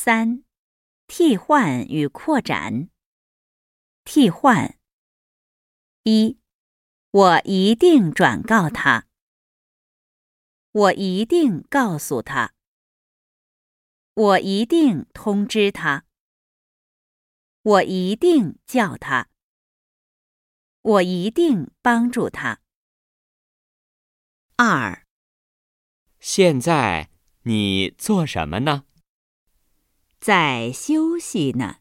三、替换与扩展。替换：一、我一定转告他。我一定告诉他。我一定通知他。我一定叫他。我一定帮助他。二、现在你做什么呢？在休息呢。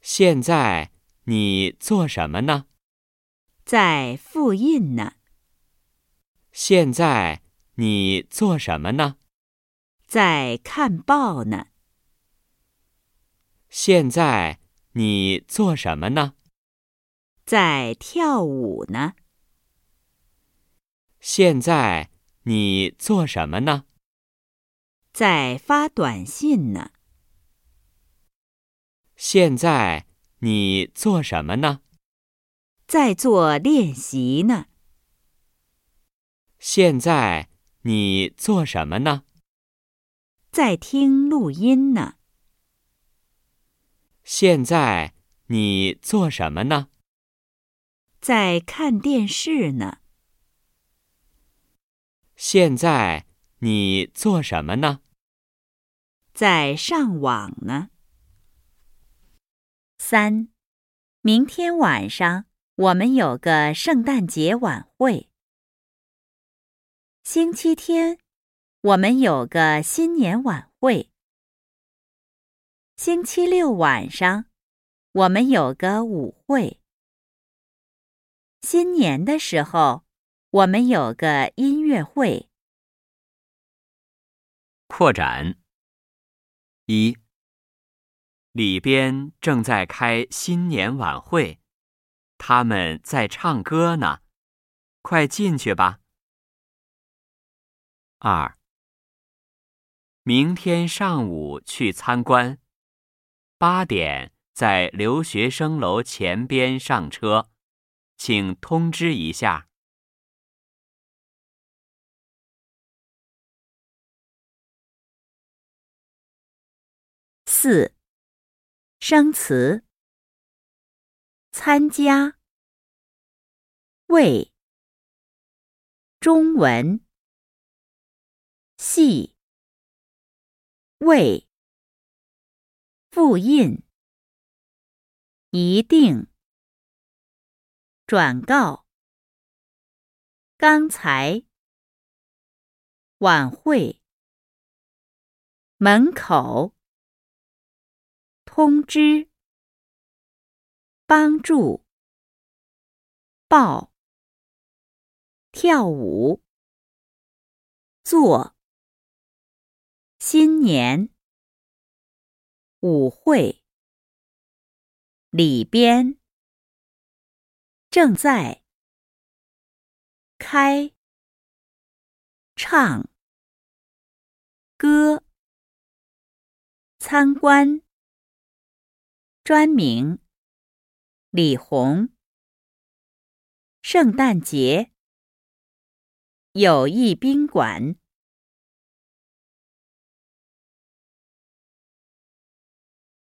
现在你做什么呢？在复印呢。现在你做什么呢？在看报呢。现在你做什么呢？在跳舞呢。现在你做什么呢？在发短信呢。现在你做什么呢？在做练习呢。现在你做什么呢？在听录音呢。现在你做什么呢？在看电视呢。现在你做什么呢？在上网呢。三，明天晚上我们有个圣诞节晚会。星期天，我们有个新年晚会。星期六晚上，我们有个舞会。新年的时候，我们有个音乐会。扩展一。里边正在开新年晚会，他们在唱歌呢，快进去吧。二，明天上午去参观，八点在留学生楼前边上车，请通知一下。四。生词：参加、为、中文、系、为、复印、一定、转告、刚才、晚会、门口。通知、帮助、报、跳舞、做、新年、舞会、里边、正在、开、唱、歌、参观。专名：李红。圣诞节友谊宾馆。